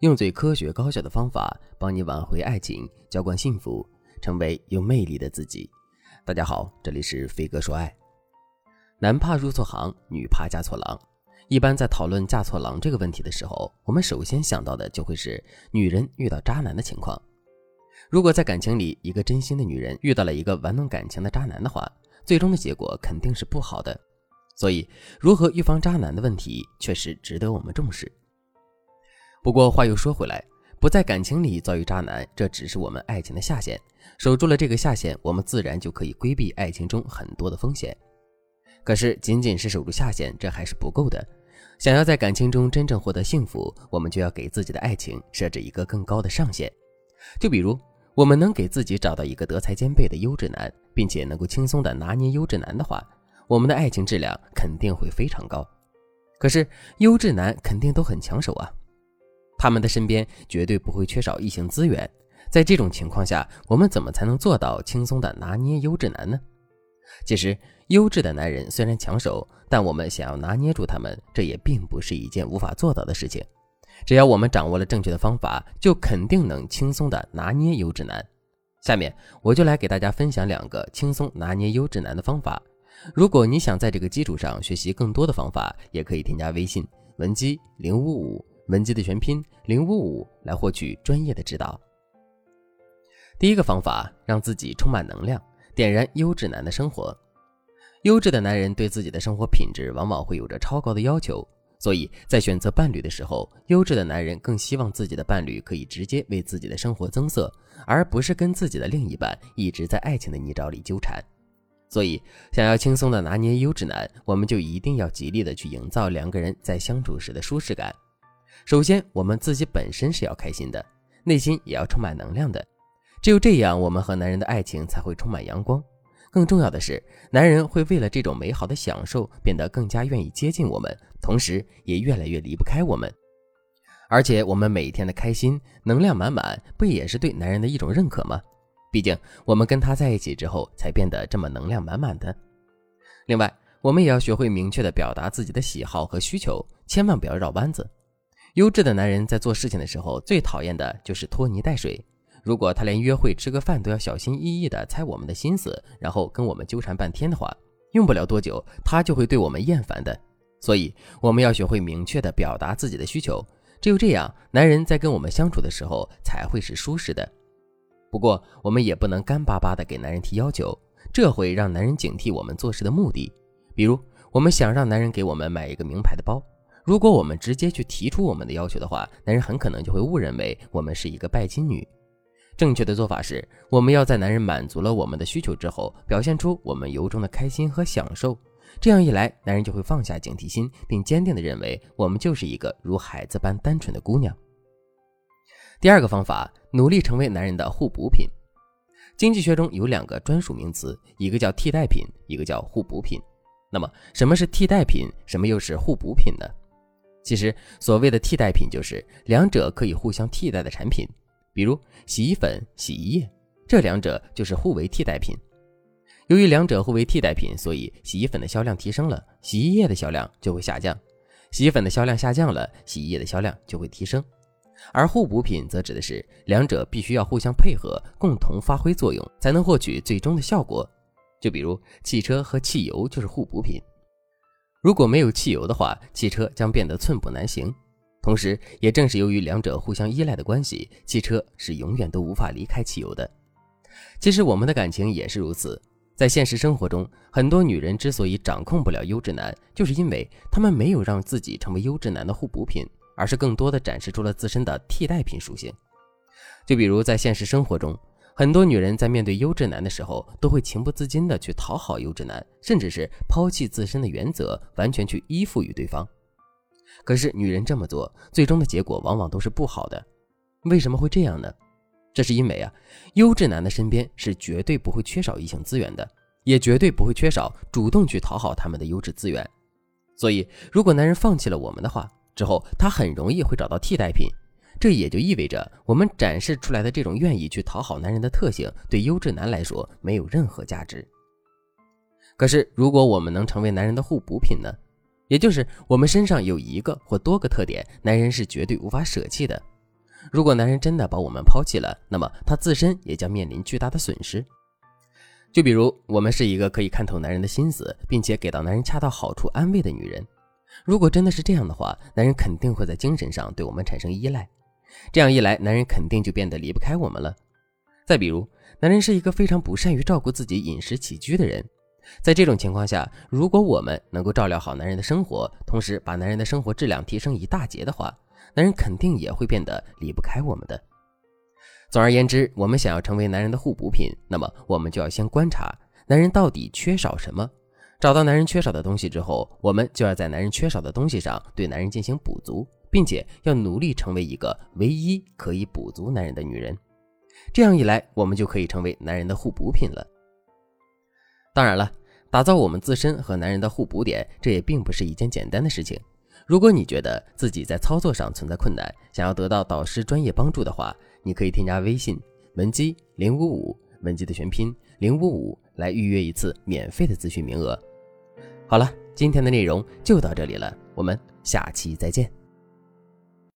用最科学高效的方法帮你挽回爱情，浇灌幸福，成为有魅力的自己。大家好，这里是飞哥说爱。男怕入错行，女怕嫁错郎。一般在讨论嫁错郎这个问题的时候，我们首先想到的就会是女人遇到渣男的情况。如果在感情里，一个真心的女人遇到了一个玩弄感情的渣男的话，最终的结果肯定是不好的。所以，如何预防渣男的问题，确实值得我们重视。不过话又说回来，不在感情里遭遇渣男，这只是我们爱情的下限。守住了这个下限，我们自然就可以规避爱情中很多的风险。可是，仅仅是守住下限，这还是不够的。想要在感情中真正获得幸福，我们就要给自己的爱情设置一个更高的上限。就比如，我们能给自己找到一个德才兼备的优质男，并且能够轻松的拿捏优质男的话。我们的爱情质量肯定会非常高，可是优质男肯定都很抢手啊，他们的身边绝对不会缺少异性资源。在这种情况下，我们怎么才能做到轻松的拿捏优质男呢？其实，优质的男人虽然抢手，但我们想要拿捏住他们，这也并不是一件无法做到的事情。只要我们掌握了正确的方法，就肯定能轻松的拿捏优质男。下面我就来给大家分享两个轻松拿捏优质男的方法。如果你想在这个基础上学习更多的方法，也可以添加微信文姬零五五，文姬的全拼零五五，来获取专业的指导。第一个方法，让自己充满能量，点燃优质男的生活。优质的男人对自己的生活品质往往会有着超高的要求，所以在选择伴侣的时候，优质的男人更希望自己的伴侣可以直接为自己的生活增色，而不是跟自己的另一半一直在爱情的泥沼里纠缠。所以，想要轻松的拿捏优质男，我们就一定要极力的去营造两个人在相处时的舒适感。首先，我们自己本身是要开心的，内心也要充满能量的。只有这样，我们和男人的爱情才会充满阳光。更重要的是，男人会为了这种美好的享受，变得更加愿意接近我们，同时也越来越离不开我们。而且，我们每天的开心、能量满满，不也是对男人的一种认可吗？毕竟，我们跟他在一起之后，才变得这么能量满满的。另外，我们也要学会明确的表达自己的喜好和需求，千万不要绕弯子。优质的男人在做事情的时候，最讨厌的就是拖泥带水。如果他连约会吃个饭都要小心翼翼的猜我们的心思，然后跟我们纠缠半天的话，用不了多久，他就会对我们厌烦的。所以，我们要学会明确的表达自己的需求，只有这样，男人在跟我们相处的时候才会是舒适的。不过，我们也不能干巴巴的给男人提要求，这会让男人警惕我们做事的目的。比如，我们想让男人给我们买一个名牌的包，如果我们直接去提出我们的要求的话，男人很可能就会误认为我们是一个拜金女。正确的做法是，我们要在男人满足了我们的需求之后，表现出我们由衷的开心和享受。这样一来，男人就会放下警惕心，并坚定的认为我们就是一个如孩子般单纯的姑娘。第二个方法，努力成为男人的互补品。经济学中有两个专属名词，一个叫替代品，一个叫互补品。那么，什么是替代品？什么又是互补品呢？其实，所谓的替代品就是两者可以互相替代的产品，比如洗衣粉、洗衣液，这两者就是互为替代品。由于两者互为替代品，所以洗衣粉的销量提升了，洗衣液的销量就会下降；洗衣粉的销量下降了，洗衣液的销量就会提升。而互补品则指的是两者必须要互相配合，共同发挥作用，才能获取最终的效果。就比如汽车和汽油就是互补品。如果没有汽油的话，汽车将变得寸步难行。同时，也正是由于两者互相依赖的关系，汽车是永远都无法离开汽油的。其实我们的感情也是如此。在现实生活中，很多女人之所以掌控不了优质男，就是因为她们没有让自己成为优质男的互补品。而是更多的展示出了自身的替代品属性，就比如在现实生活中，很多女人在面对优质男的时候，都会情不自禁的去讨好优质男，甚至是抛弃自身的原则，完全去依附于对方。可是女人这么做，最终的结果往往都是不好的。为什么会这样呢？这是因为啊，优质男的身边是绝对不会缺少异性资源的，也绝对不会缺少主动去讨好他们的优质资源。所以，如果男人放弃了我们的话，之后，他很容易会找到替代品，这也就意味着我们展示出来的这种愿意去讨好男人的特性，对优质男来说没有任何价值。可是，如果我们能成为男人的互补品呢？也就是我们身上有一个或多个特点，男人是绝对无法舍弃的，如果男人真的把我们抛弃了，那么他自身也将面临巨大的损失。就比如，我们是一个可以看透男人的心思，并且给到男人恰到好处安慰的女人。如果真的是这样的话，男人肯定会在精神上对我们产生依赖。这样一来，男人肯定就变得离不开我们了。再比如，男人是一个非常不善于照顾自己饮食起居的人，在这种情况下，如果我们能够照料好男人的生活，同时把男人的生活质量提升一大截的话，男人肯定也会变得离不开我们的。总而言之，我们想要成为男人的互补品，那么我们就要先观察男人到底缺少什么，找到男人缺少的东西之后，我们就要在男人缺少的东西上对男人进行补足。并且要努力成为一个唯一可以补足男人的女人，这样一来，我们就可以成为男人的互补品了。当然了，打造我们自身和男人的互补点，这也并不是一件简单的事情。如果你觉得自己在操作上存在困难，想要得到导师专业帮助的话，你可以添加微信文姬零五五，文姬的全拼零五五，来预约一次免费的咨询名额。好了，今天的内容就到这里了，我们下期再见。